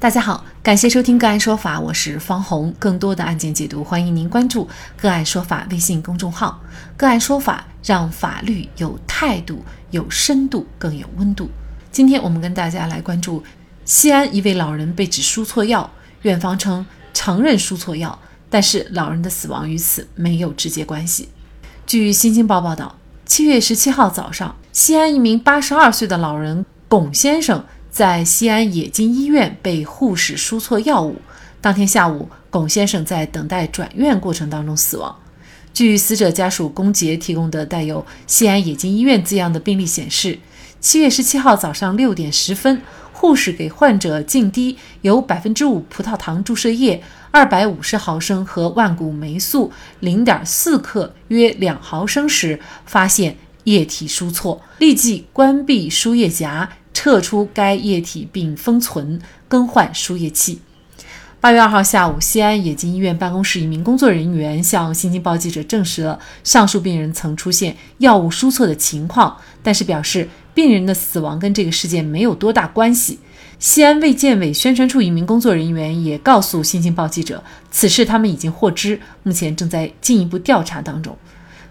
大家好，感谢收听个案说法，我是方红。更多的案件解读，欢迎您关注个案说法微信公众号。个案说法让法律有态度、有深度、更有温度。今天我们跟大家来关注西安一位老人被指输错药，院方称承认输错药，但是老人的死亡与此没有直接关系。据新京报报道，七月十七号早上，西安一名八十二岁的老人龚先生。在西安冶金医院被护士输错药物，当天下午，龚先生在等待转院过程当中死亡。据死者家属龚杰提供的带有“西安冶金医院”字样的病历显示，七月十七号早上六点十分，护士给患者静滴由百分之五葡萄糖注射液二百五十毫升和万古霉素零点四克约两毫升时，发现液体输错，立即关闭输液夹。撤出该液体并封存，更换输液器。八月二号下午，西安冶金医院办公室一名工作人员向新京报记者证实了上述病人曾出现药物输错的情况，但是表示病人的死亡跟这个事件没有多大关系。西安卫健委宣传处一名工作人员也告诉新京报记者，此事他们已经获知，目前正在进一步调查当中。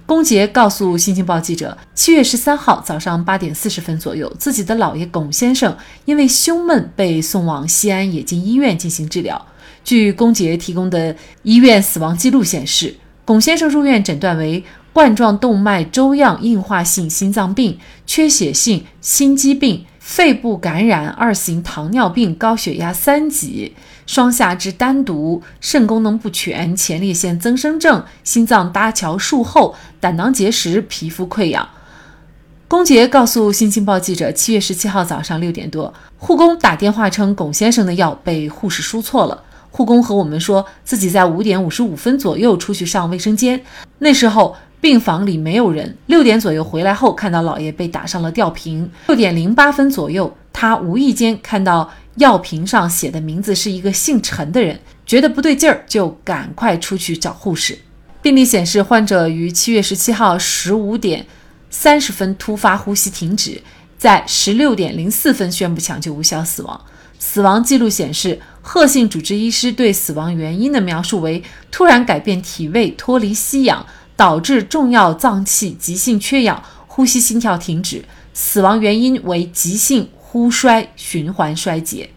龚杰告诉《新京报》记者，七月十三号早上八点四十分左右，自己的姥爷龚先生因为胸闷被送往西安冶金医院进行治疗。据龚杰提供的医院死亡记录显示，龚先生入院诊断为冠状动脉粥样硬化性心脏病、缺血性心肌病。肺部感染、二型糖尿病、高血压三级、双下肢单独、肾功能不全、前列腺增生症、心脏搭桥术后、胆囊结石、皮肤溃疡。龚杰告诉《新京报》记者，七月十七号早上六点多，护工打电话称龚先生的药被护士输错了。护工和我们说自己在五点五十五分左右出去上卫生间，那时候。病房里没有人。六点左右回来后，看到老爷被打上了吊瓶。六点零八分左右，他无意间看到药瓶上写的名字是一个姓陈的人，觉得不对劲儿，就赶快出去找护士。病历显示，患者于七月十七号十五点三十分突发呼吸停止，在十六点零四分宣布抢救无效死亡。死亡记录显示，贺姓主治医师对死亡原因的描述为突然改变体位，脱离吸氧。导致重要脏器急性缺氧，呼吸心跳停止，死亡原因为急性呼衰循环衰竭。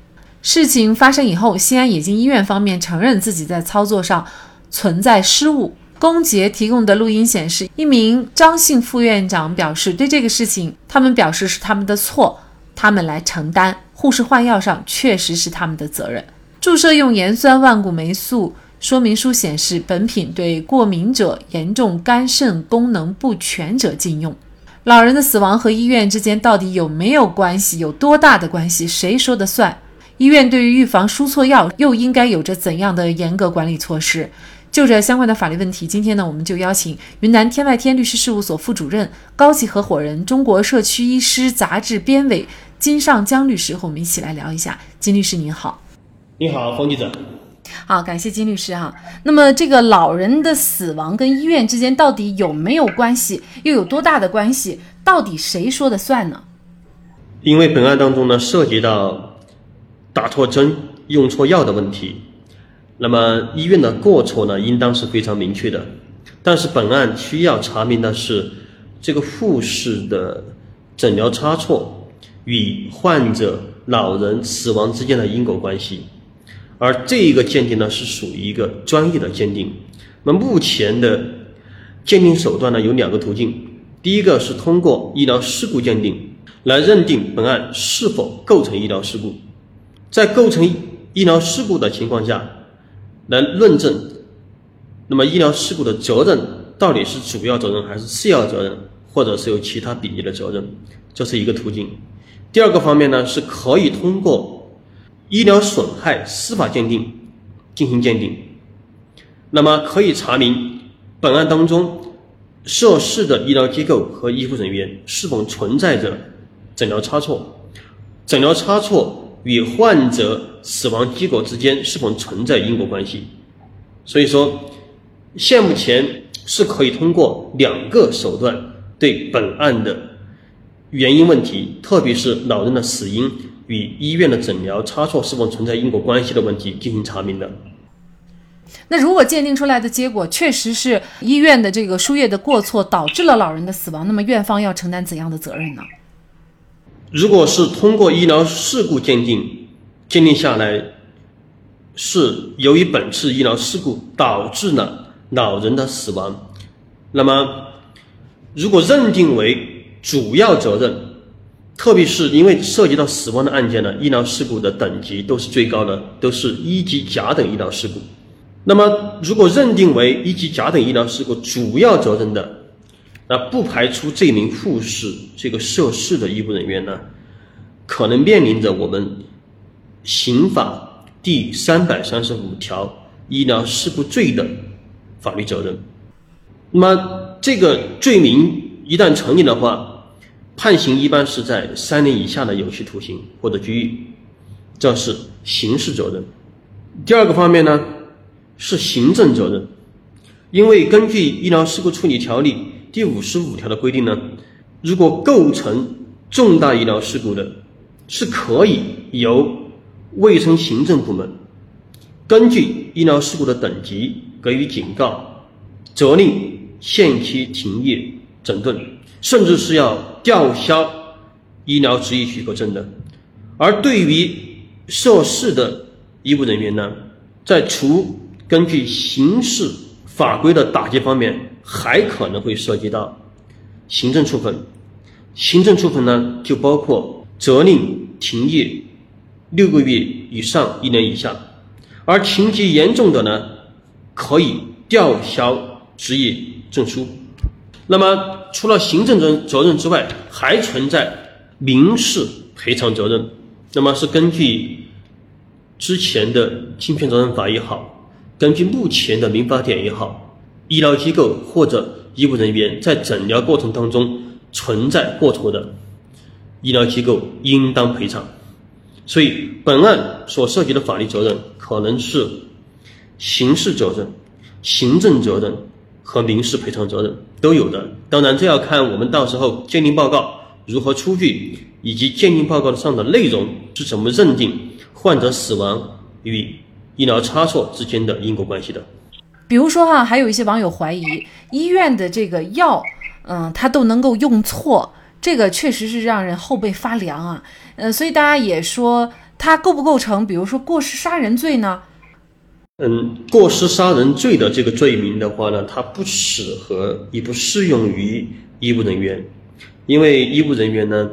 事情发生以后，西安冶金医院方面承认自己在操作上存在失误。龚杰提供的录音显示，一名张姓副院长表示，对这个事情，他们表示是他们的错，他们来承担。护士换药上确实是他们的责任。注射用盐酸万古霉素。说明书显示，本品对过敏者、严重肝肾功能不全者禁用。老人的死亡和医院之间到底有没有关系？有多大的关系？谁说的算？医院对于预防输错药又应该有着怎样的严格管理措施？就这相关的法律问题，今天呢，我们就邀请云南天外天律师事务所副主任、高级合伙人、中国社区医师杂志编委金尚江律师和我们一起来聊一下。金律师您好，你好，冯记者。好，感谢金律师哈。那么，这个老人的死亡跟医院之间到底有没有关系？又有多大的关系？到底谁说的算呢？因为本案当中呢，涉及到打错针、用错药的问题，那么医院的过错呢，应当是非常明确的。但是本案需要查明的是，这个护士的诊疗差错与患者老人死亡之间的因果关系。而这一个鉴定呢，是属于一个专业的鉴定。那目前的鉴定手段呢，有两个途径。第一个是通过医疗事故鉴定来认定本案是否构成医疗事故，在构成医疗事故的情况下，来论证那么医疗事故的责任到底是主要责任还是次要责任，或者是有其他比例的责任，这是一个途径。第二个方面呢，是可以通过。医疗损害司法鉴定进行鉴定，那么可以查明本案当中涉事的医疗机构和医护人员是否存在着诊疗差错，诊疗差错与患者死亡结果之间是否存在因果关系。所以说，现目前是可以通过两个手段对本案的原因问题，特别是老人的死因。与医院的诊疗差错是否存在因果关系的问题进行查明的。那如果鉴定出来的结果确实是医院的这个输液的过错导致了老人的死亡，那么院方要承担怎样的责任呢？如果是通过医疗事故鉴定，鉴定下来是由于本次医疗事故导致了老人的死亡，那么如果认定为主要责任，特别是因为涉及到死亡的案件呢，医疗事故的等级都是最高的，都是一级甲等医疗事故。那么如果认定为一级甲等医疗事故主要责任的，那不排除这名护士这个涉事的医务人员呢，可能面临着我们刑法第三百三十五条医疗事故罪的法律责任。那么这个罪名一旦成立的话，判刑一般是在三年以下的有期徒刑或者拘役，这是刑事责任。第二个方面呢，是行政责任，因为根据医疗事故处理条例。第五十五条的规定呢，如果构成重大医疗事故的，是可以由卫生行政部门根据医疗事故的等级给予警告，责令限期停业整顿，甚至是要吊销医疗执业许可证的。而对于涉事的医务人员呢，在除根据刑事法规的打击方面。还可能会涉及到行政处分，行政处分呢就包括责令停业六个月以上一年以下，而情节严重的呢，可以吊销执业证书。那么除了行政责责任之外，还存在民事赔偿责任。那么是根据之前的侵权责任法也好，根据目前的民法典也好。医疗机构或者医务人员在诊疗过程当中存在过错的，医疗机构应当赔偿。所以，本案所涉及的法律责任可能是刑事责任、行政责任和民事赔偿责任都有的。当然，这要看我们到时候鉴定报告如何出具，以及鉴定报告上的内容是怎么认定患者死亡与医疗差错之间的因果关系的。比如说哈，还有一些网友怀疑医院的这个药，嗯，他都能够用错，这个确实是让人后背发凉啊。呃，所以大家也说他构不构成，比如说过失杀人罪呢？嗯，过失杀人罪的这个罪名的话呢，它不适合也不适用于医务人员，因为医务人员呢，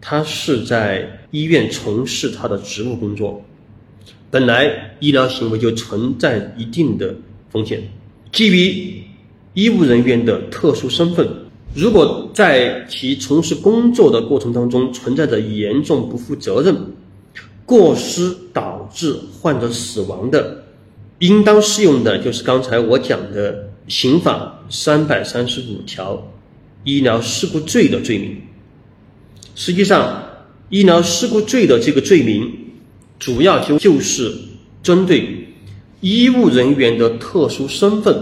他是在医院从事他的职务工作，本来医疗行为就存在一定的。风险，基于医务人员的特殊身份，如果在其从事工作的过程当中存在着严重不负责任、过失导致患者死亡的，应当适用的就是刚才我讲的刑法三百三十五条医疗事故罪的罪名。实际上，医疗事故罪的这个罪名，主要就就是针对。医务人员的特殊身份，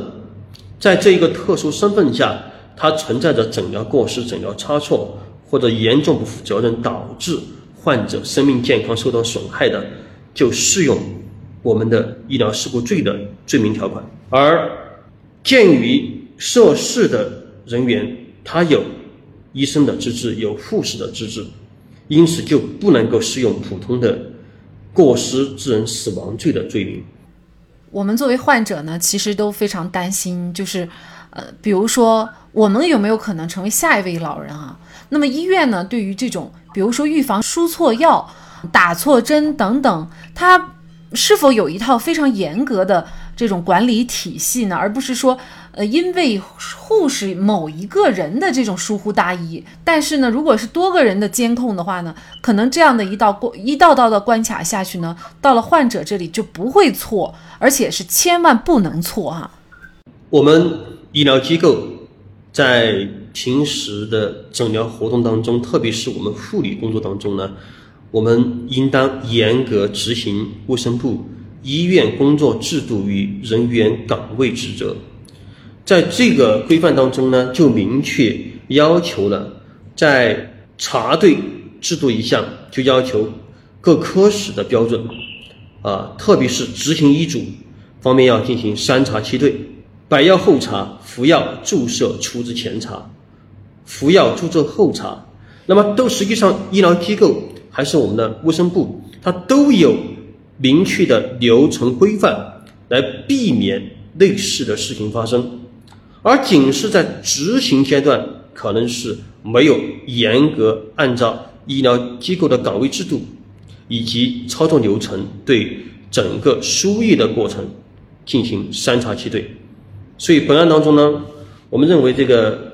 在这一个特殊身份下，它存在着诊疗过失、诊疗差错或者严重不负责任导致患者生命健康受到损害的，就适用我们的医疗事故罪的罪名条款。而鉴于涉事的人员他有医生的资质、有护士的资质，因此就不能够适用普通的过失致人死亡罪的罪名。我们作为患者呢，其实都非常担心，就是，呃，比如说我们有没有可能成为下一位老人啊？那么医院呢，对于这种，比如说预防输错药、打错针等等，它是否有一套非常严格的这种管理体系呢？而不是说。呃，因为护士某一个人的这种疏忽大意，但是呢，如果是多个人的监控的话呢，可能这样的一道关一道道的关卡下去呢，到了患者这里就不会错，而且是千万不能错哈。我们医疗机构在平时的诊疗活动当中，特别是我们护理工作当中呢，我们应当严格执行卫生部医院工作制度与人员岗位职责。在这个规范当中呢，就明确要求了，在查对制度一项，就要求各科室的标准，啊，特别是执行医嘱方面要进行三查七对：摆药后查、服药注射处置前查、服药注射后查。那么都实际上医疗机构还是我们的卫生部，它都有明确的流程规范来避免类似的事情发生，而仅是在执行阶段，可能是没有严格按照医疗机构的岗位制度以及操作流程对整个输液的过程进行三查七对，所以本案当中呢，我们认为这个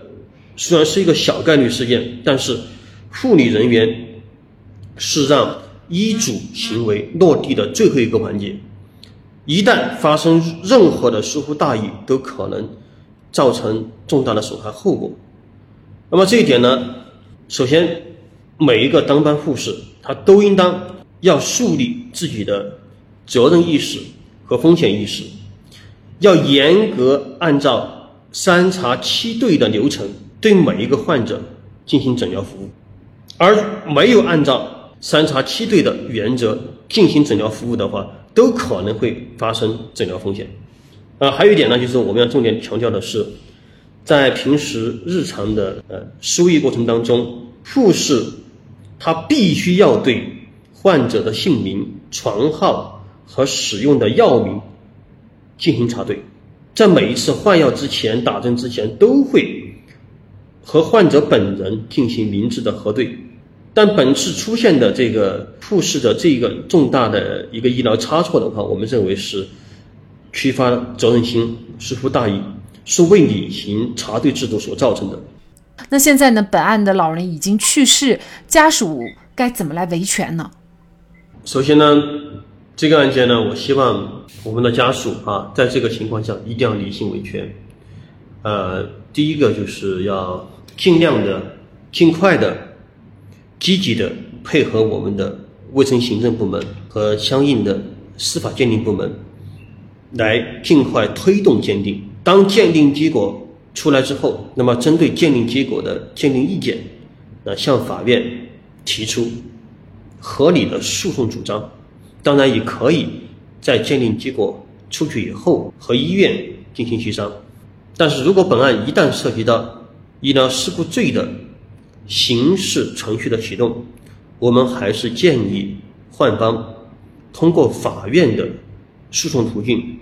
虽然是一个小概率事件，但是。护理人员是让医嘱行为落地的最后一个环节，一旦发生任何的疏忽大意，都可能造成重大的损害后果。那么这一点呢，首先每一个当班护士他都应当要树立自己的责任意识和风险意识，要严格按照三查七对的流程对每一个患者进行诊疗服务。而没有按照三查七对的原则进行诊疗服务的话，都可能会发生诊疗风险。啊，还有一点呢，就是我们要重点强调的是，在平时日常的呃输液过程当中，护士他必须要对患者的姓名、床号和使用的药名进行查对，在每一次换药之前、打针之前，都会和患者本人进行明智的核对。但本次出现的这个护士的这个重大的一个医疗差错的话，我们认为是缺乏责任心、疏忽大意，是未履行查对制度所造成的。那现在呢？本案的老人已经去世，家属该怎么来维权呢？首先呢，这个案件呢，我希望我们的家属啊，在这个情况下一定要理性维权。呃，第一个就是要尽量的、尽快的。积极的配合我们的卫生行政部门和相应的司法鉴定部门，来尽快推动鉴定。当鉴定结果出来之后，那么针对鉴定结果的鉴定意见，那向法院提出合理的诉讼主张。当然，也可以在鉴定结果出去以后和医院进行协商。但是如果本案一旦涉及到医疗事故罪的，刑事程序的启动，我们还是建议患方通过法院的诉讼途径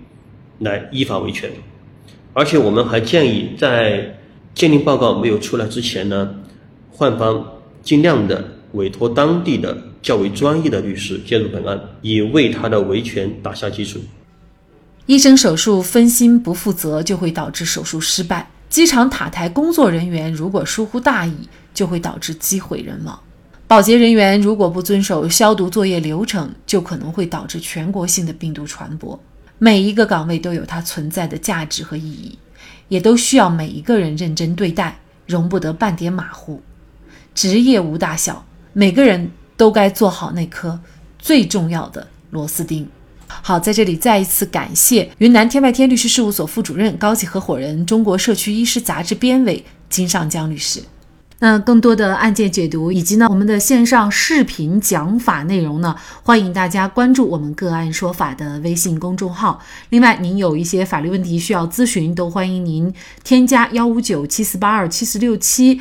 来依法维权，而且我们还建议在鉴定报告没有出来之前呢，患方尽量的委托当地的较为专业的律师介入本案，以为他的维权打下基础。医生手术分心不负责，就会导致手术失败。机场塔台工作人员如果疏忽大意，就会导致机毁人亡；保洁人员如果不遵守消毒作业流程，就可能会导致全国性的病毒传播。每一个岗位都有它存在的价值和意义，也都需要每一个人认真对待，容不得半点马虎。职业无大小，每个人都该做好那颗最重要的螺丝钉。好，在这里再一次感谢云南天外天律师事务所副主任、高级合伙人、中国社区医师杂志编委金尚江律师。那更多的案件解读以及呢我们的线上视频讲法内容呢，欢迎大家关注我们个案说法的微信公众号。另外，您有一些法律问题需要咨询，都欢迎您添加幺五九七四八二七四六七。